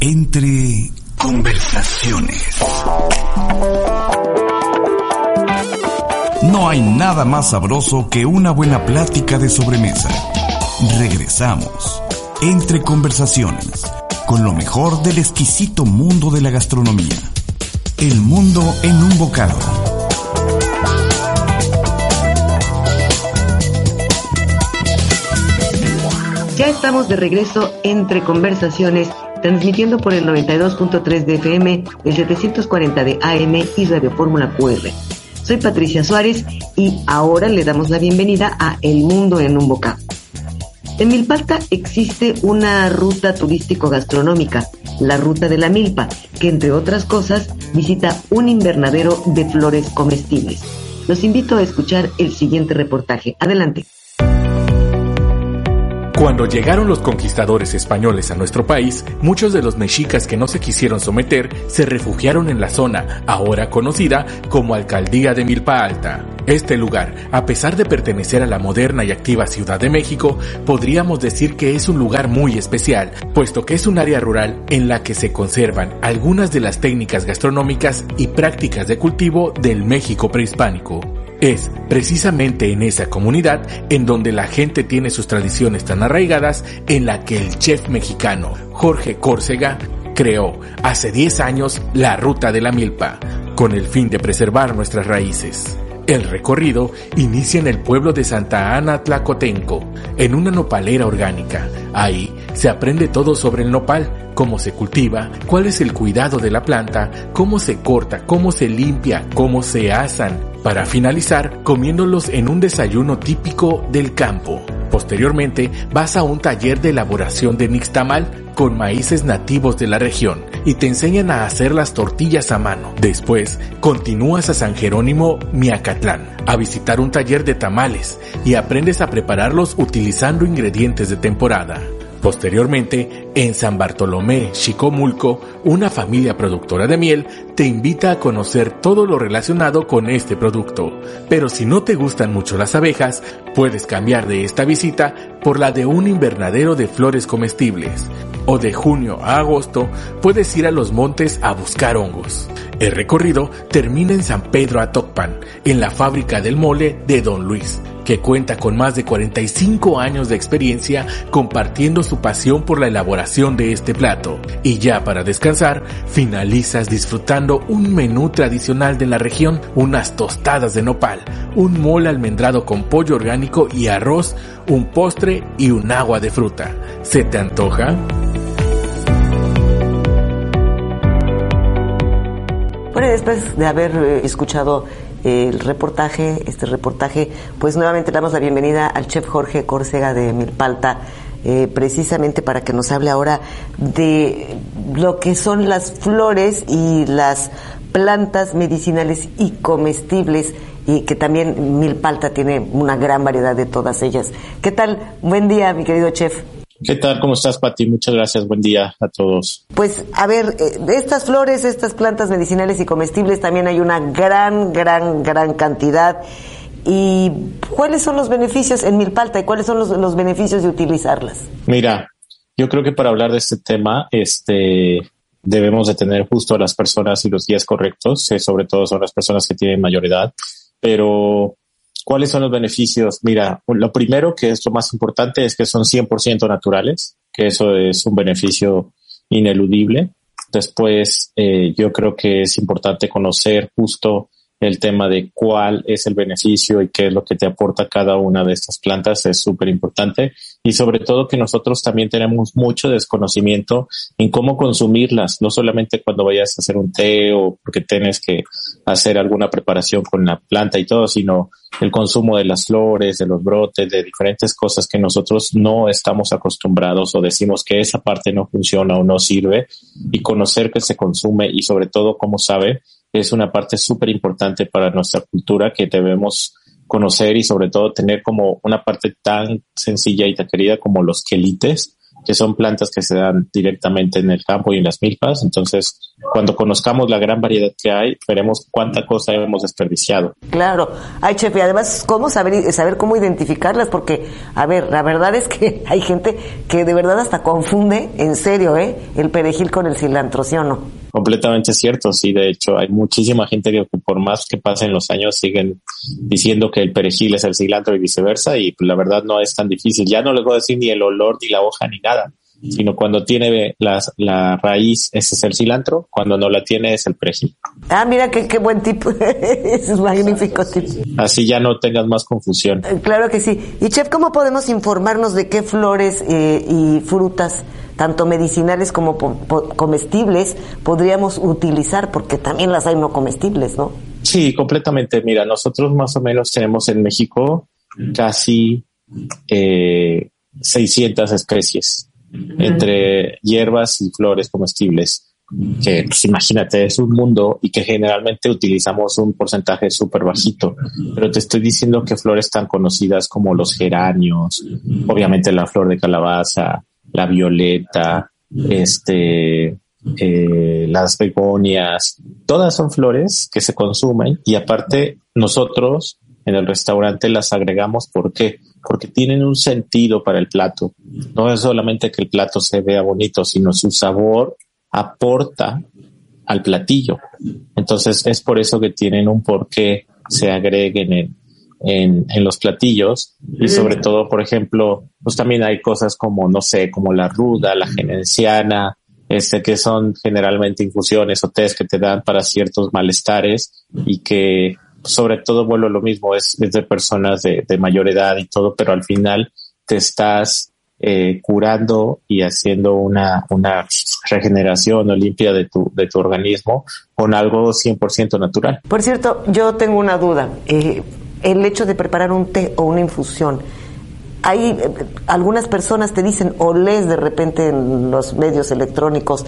Entre conversaciones. No hay nada más sabroso que una buena plática de sobremesa. Regresamos. Entre conversaciones. Con lo mejor del exquisito mundo de la gastronomía. El mundo en un bocado. Ya estamos de regreso entre conversaciones, transmitiendo por el 92.3 de FM, el 740 de AM y Radio Fórmula QR. Soy Patricia Suárez y ahora le damos la bienvenida a El Mundo en un Bocado. En Milpalta existe una ruta turístico-gastronómica, la Ruta de la Milpa, que entre otras cosas visita un invernadero de flores comestibles. Los invito a escuchar el siguiente reportaje. Adelante. Cuando llegaron los conquistadores españoles a nuestro país, muchos de los mexicas que no se quisieron someter se refugiaron en la zona, ahora conocida como Alcaldía de Milpa Alta. Este lugar, a pesar de pertenecer a la moderna y activa Ciudad de México, podríamos decir que es un lugar muy especial, puesto que es un área rural en la que se conservan algunas de las técnicas gastronómicas y prácticas de cultivo del México prehispánico. Es precisamente en esa comunidad en donde la gente tiene sus tradiciones tan arraigadas en la que el chef mexicano Jorge Córcega creó hace 10 años la Ruta de la Milpa, con el fin de preservar nuestras raíces. El recorrido inicia en el pueblo de Santa Ana Tlacotenco, en una nopalera orgánica. Ahí se aprende todo sobre el nopal, cómo se cultiva, cuál es el cuidado de la planta, cómo se corta, cómo se limpia, cómo se asan, para finalizar comiéndolos en un desayuno típico del campo. Posteriormente vas a un taller de elaboración de nixtamal con maíces nativos de la región y te enseñan a hacer las tortillas a mano. Después continúas a San Jerónimo Miacatlán a visitar un taller de tamales y aprendes a prepararlos utilizando ingredientes de temporada. Posteriormente, en San Bartolomé, Chicomulco, una familia productora de miel te invita a conocer todo lo relacionado con este producto. Pero si no te gustan mucho las abejas, puedes cambiar de esta visita por la de un invernadero de flores comestibles. O de junio a agosto puedes ir a los montes a buscar hongos. El recorrido termina en San Pedro Atocpan, en la fábrica del mole de Don Luis, que cuenta con más de 45 años de experiencia compartiendo su pasión por la elaboración de este plato. Y ya para descansar, finalizas disfrutando un menú tradicional de la región, unas tostadas de nopal, un mole almendrado con pollo orgánico y arroz, un postre y un agua de fruta. ¿Se te antoja? Bueno, después de haber eh, escuchado el reportaje, este reportaje, pues nuevamente damos la bienvenida al chef Jorge Córcega de Milpalta, eh, precisamente para que nos hable ahora de lo que son las flores y las plantas medicinales y comestibles y que también Milpalta tiene una gran variedad de todas ellas. ¿Qué tal? Buen día, mi querido chef. ¿Qué tal? ¿Cómo estás, Pati? Muchas gracias. Buen día a todos. Pues, a ver, eh, de estas flores, estas plantas medicinales y comestibles, también hay una gran, gran, gran cantidad. ¿Y cuáles son los beneficios en Milpalta y cuáles son los, los beneficios de utilizarlas? Mira, yo creo que para hablar de este tema, este, debemos de tener justo a las personas y los días correctos, eh, sobre todo son las personas que tienen mayor edad, pero ¿Cuáles son los beneficios? Mira, lo primero que es lo más importante es que son 100% naturales, que eso es un beneficio ineludible. Después, eh, yo creo que es importante conocer justo el tema de cuál es el beneficio y qué es lo que te aporta cada una de estas plantas es súper importante. Y sobre todo que nosotros también tenemos mucho desconocimiento en cómo consumirlas, no solamente cuando vayas a hacer un té o porque tienes que hacer alguna preparación con la planta y todo, sino el consumo de las flores, de los brotes, de diferentes cosas que nosotros no estamos acostumbrados o decimos que esa parte no funciona o no sirve. Y conocer que se consume y sobre todo cómo sabe es una parte súper importante para nuestra cultura que debemos conocer y sobre todo tener como una parte tan sencilla y tan querida como los quelites, que son plantas que se dan directamente en el campo y en las milpas. Entonces, cuando conozcamos la gran variedad que hay, veremos cuánta cosa hemos desperdiciado. Claro. Ay, chef, y además, ¿cómo saber, saber cómo identificarlas? Porque, a ver, la verdad es que hay gente que de verdad hasta confunde, en serio, ¿eh? El perejil con el cilantro, ¿sí o no? Completamente cierto, sí, de hecho hay muchísima gente que por más que pasen los años siguen diciendo que el perejil es el cilantro y viceversa y pues, la verdad no es tan difícil. Ya no les voy a decir ni el olor, ni la hoja, ni nada, sino cuando tiene la, la raíz ese es el cilantro, cuando no la tiene es el perejil. Ah, mira qué, qué buen tip, es magnífico tip. Así ya no tengas más confusión. Eh, claro que sí. Y chef, ¿cómo podemos informarnos de qué flores eh, y frutas tanto medicinales como comestibles, podríamos utilizar, porque también las hay no comestibles, ¿no? Sí, completamente. Mira, nosotros más o menos tenemos en México casi eh, 600 especies entre hierbas y flores comestibles que pues, imagínate es un mundo y que generalmente utilizamos un porcentaje súper bajito, pero te estoy diciendo que flores tan conocidas como los geranios, obviamente la flor de calabaza, la violeta, este, eh, las begonias, todas son flores que se consumen y aparte nosotros en el restaurante las agregamos. ¿Por qué? Porque tienen un sentido para el plato. No es solamente que el plato se vea bonito, sino su sabor aporta al platillo. Entonces es por eso que tienen un porqué se agreguen en, en, en, los platillos y sobre todo, por ejemplo, pues también hay cosas como, no sé, como la ruda, la genenciana, este, que son generalmente infusiones o test que te dan para ciertos malestares y que sobre todo vuelvo lo mismo, es, de personas de, de, mayor edad y todo, pero al final te estás eh, curando y haciendo una, una regeneración o limpia de tu, de tu organismo con algo 100% natural. Por cierto, yo tengo una duda. Eh, el hecho de preparar un té o una infusión. Hay eh, algunas personas te dicen o lees de repente en los medios electrónicos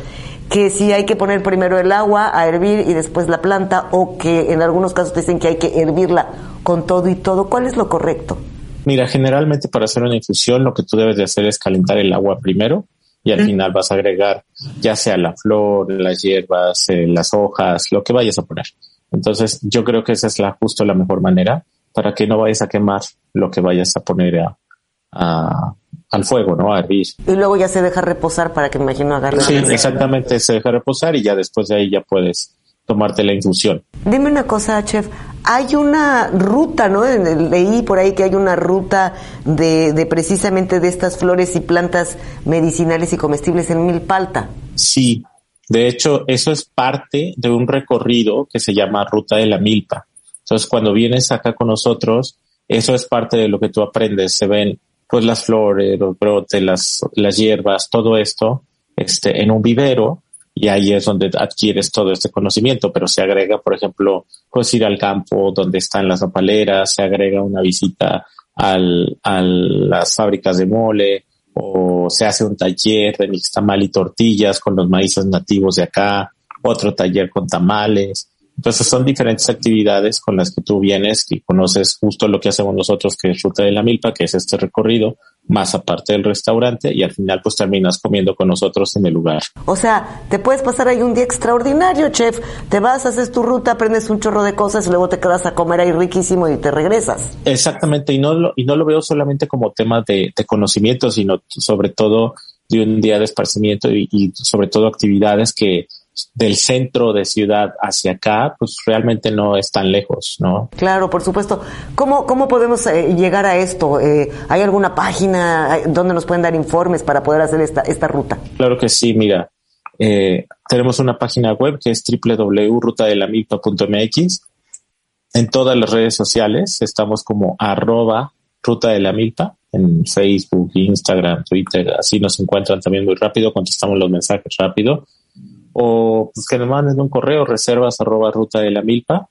que si hay que poner primero el agua a hervir y después la planta o que en algunos casos te dicen que hay que hervirla con todo y todo. ¿Cuál es lo correcto? Mira, generalmente para hacer una infusión lo que tú debes de hacer es calentar el agua primero y al final vas a agregar ya sea la flor, las hierbas, eh, las hojas, lo que vayas a poner. Entonces yo creo que esa es la justo la mejor manera para que no vayas a quemar lo que vayas a poner a, al fuego, ¿no? A hervir. Y luego ya se deja reposar para que me imagino agarre. Sí, exactamente, se deja reposar y ya después de ahí ya puedes tomarte la infusión. Dime una cosa, chef. Hay una ruta, ¿no? Leí por ahí que hay una ruta de, de precisamente de estas flores y plantas medicinales y comestibles en Milpalta. Sí, de hecho, eso es parte de un recorrido que se llama Ruta de la Milpa. Entonces, cuando vienes acá con nosotros, eso es parte de lo que tú aprendes. Se ven pues las flores, los brotes, las, las hierbas, todo esto, este, en un vivero y ahí es donde adquieres todo este conocimiento, pero se agrega, por ejemplo, pues ir al campo donde están las nopaleras, se agrega una visita al, a las fábricas de mole, o se hace un taller de mixtamal y tortillas con los maíces nativos de acá, otro taller con tamales, entonces son diferentes actividades con las que tú vienes y conoces justo lo que hacemos nosotros, que es Ruta de la Milpa, que es este recorrido, más aparte del restaurante y al final pues terminas comiendo con nosotros en el lugar. O sea, te puedes pasar ahí un día extraordinario, chef. Te vas, haces tu ruta, aprendes un chorro de cosas y luego te quedas a comer ahí riquísimo y te regresas. Exactamente, y no lo, y no lo veo solamente como tema de, de conocimiento, sino sobre todo de un día de esparcimiento y, y sobre todo actividades que del centro de ciudad hacia acá, pues realmente no es tan lejos, ¿no? Claro, por supuesto. ¿Cómo, cómo podemos eh, llegar a esto? Eh, ¿Hay alguna página donde nos pueden dar informes para poder hacer esta, esta ruta? Claro que sí, mira. Eh, tenemos una página web que es www.rutadelamilpa.mx. En todas las redes sociales estamos como arroba Ruta de la Milpa en Facebook, Instagram, Twitter, así nos encuentran también muy rápido, contestamos los mensajes rápido. O pues que nos manden un correo, reservas arroba ruta de la milpa,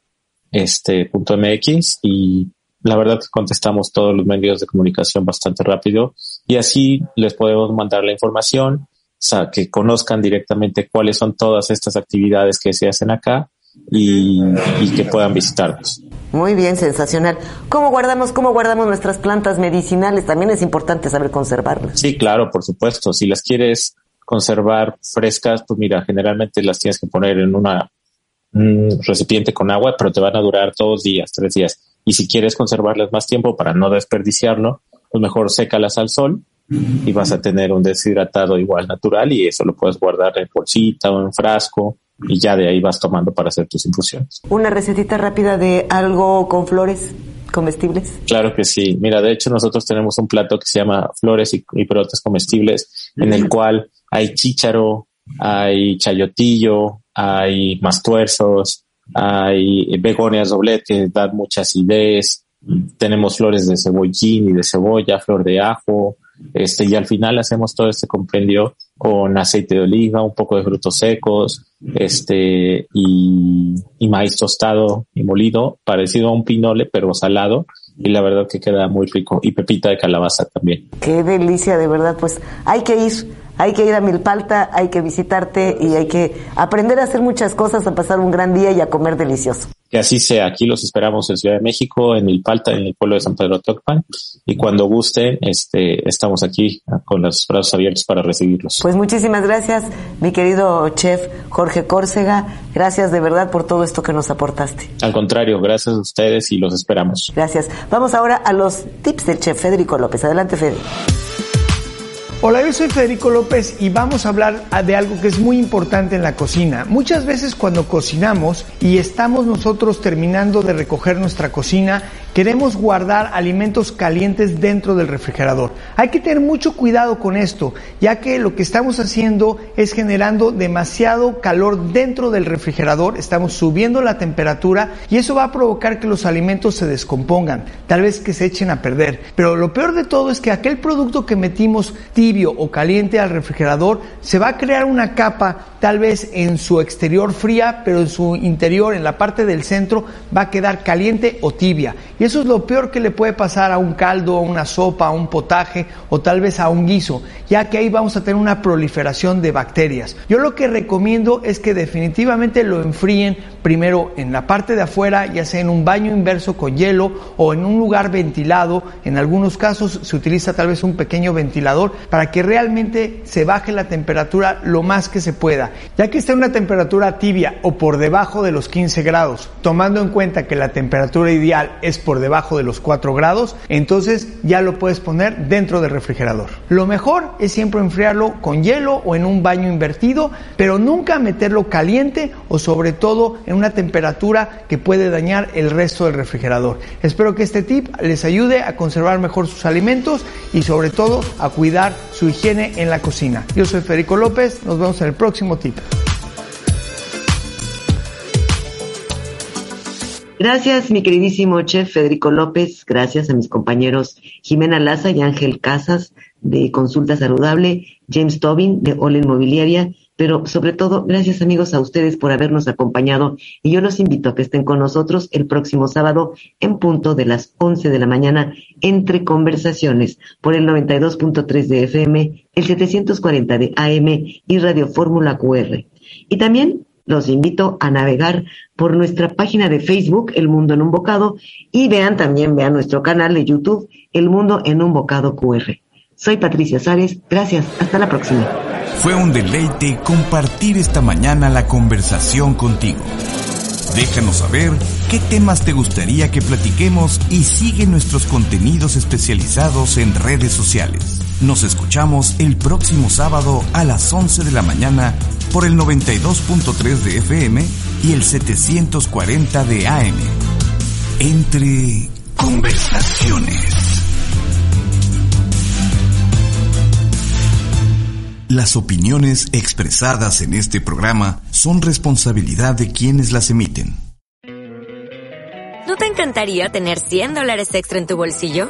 este punto MX y la verdad que contestamos todos los medios de comunicación bastante rápido y así les podemos mandar la información, o sea, que conozcan directamente cuáles son todas estas actividades que se hacen acá y, y que puedan visitarnos. Muy bien, sensacional. ¿Cómo guardamos, cómo guardamos nuestras plantas medicinales? También es importante saber conservarlas. Sí, claro, por supuesto. Si las quieres conservar frescas, pues mira, generalmente las tienes que poner en una un recipiente con agua, pero te van a durar dos días, tres días. Y si quieres conservarlas más tiempo para no desperdiciarlo, pues mejor sécalas al sol y vas a tener un deshidratado igual natural y eso lo puedes guardar en bolsita o en frasco y ya de ahí vas tomando para hacer tus infusiones. Una recetita rápida de algo con flores comestibles. Claro que sí. Mira, de hecho nosotros tenemos un plato que se llama flores y, y brotes comestibles en el cual hay chícharo, hay chayotillo, hay mastuerzos, hay begonias doblet que dan mucha acidez, tenemos flores de cebollín y de cebolla, flor de ajo, este, y al final hacemos todo este compendio con aceite de oliva, un poco de frutos secos, este, y, y maíz tostado y molido, parecido a un pinole, pero salado, y la verdad que queda muy rico, y pepita de calabaza también. Qué delicia, de verdad, pues hay que ir, hay que ir a Milpalta, hay que visitarte y hay que aprender a hacer muchas cosas, a pasar un gran día y a comer delicioso. Que así sea. Aquí los esperamos en Ciudad de México, en Milpalta, en el pueblo de San Pedro Tocpan. Y cuando gusten, este, estamos aquí con los brazos abiertos para recibirlos. Pues muchísimas gracias, mi querido chef Jorge Córcega. Gracias de verdad por todo esto que nos aportaste. Al contrario, gracias a ustedes y los esperamos. Gracias. Vamos ahora a los tips del chef Federico López. Adelante, Federico. Hola, yo soy Federico López y vamos a hablar de algo que es muy importante en la cocina. Muchas veces cuando cocinamos y estamos nosotros terminando de recoger nuestra cocina, queremos guardar alimentos calientes dentro del refrigerador. Hay que tener mucho cuidado con esto, ya que lo que estamos haciendo es generando demasiado calor dentro del refrigerador, estamos subiendo la temperatura y eso va a provocar que los alimentos se descompongan, tal vez que se echen a perder. Pero lo peor de todo es que aquel producto que metimos tibio o caliente al refrigerador, se va a crear una capa tal vez en su exterior fría, pero en su interior, en la parte del centro, va a quedar caliente o tibia. Eso es lo peor que le puede pasar a un caldo, a una sopa, a un potaje o tal vez a un guiso, ya que ahí vamos a tener una proliferación de bacterias. Yo lo que recomiendo es que definitivamente lo enfríen primero en la parte de afuera, ya sea en un baño inverso con hielo o en un lugar ventilado. En algunos casos se utiliza tal vez un pequeño ventilador para que realmente se baje la temperatura lo más que se pueda. Ya que está en una temperatura tibia o por debajo de los 15 grados, tomando en cuenta que la temperatura ideal es por debajo de los 4 grados, entonces ya lo puedes poner dentro del refrigerador. Lo mejor es siempre enfriarlo con hielo o en un baño invertido, pero nunca meterlo caliente o sobre todo en una temperatura que puede dañar el resto del refrigerador. Espero que este tip les ayude a conservar mejor sus alimentos y sobre todo a cuidar su higiene en la cocina. Yo soy Federico López, nos vemos en el próximo tip. Gracias, mi queridísimo chef Federico López. Gracias a mis compañeros Jimena Laza y Ángel Casas de Consulta Saludable, James Tobin de Ola Inmobiliaria, pero sobre todo, gracias amigos a ustedes por habernos acompañado y yo los invito a que estén con nosotros el próximo sábado en punto de las 11 de la mañana entre conversaciones por el 92.3 de FM, el 740 de AM y Radio Fórmula QR. Y también los invito a navegar por nuestra página de Facebook, El Mundo en un Bocado, y vean también, vean nuestro canal de YouTube, El Mundo en un Bocado QR. Soy Patricia Suárez, gracias, hasta la próxima. Fue un deleite compartir esta mañana la conversación contigo. Déjanos saber qué temas te gustaría que platiquemos y sigue nuestros contenidos especializados en redes sociales. Nos escuchamos el próximo sábado a las 11 de la mañana por el 92.3 de FM y el 740 de AM. Entre conversaciones. Las opiniones expresadas en este programa son responsabilidad de quienes las emiten. ¿No te encantaría tener 100 dólares extra en tu bolsillo?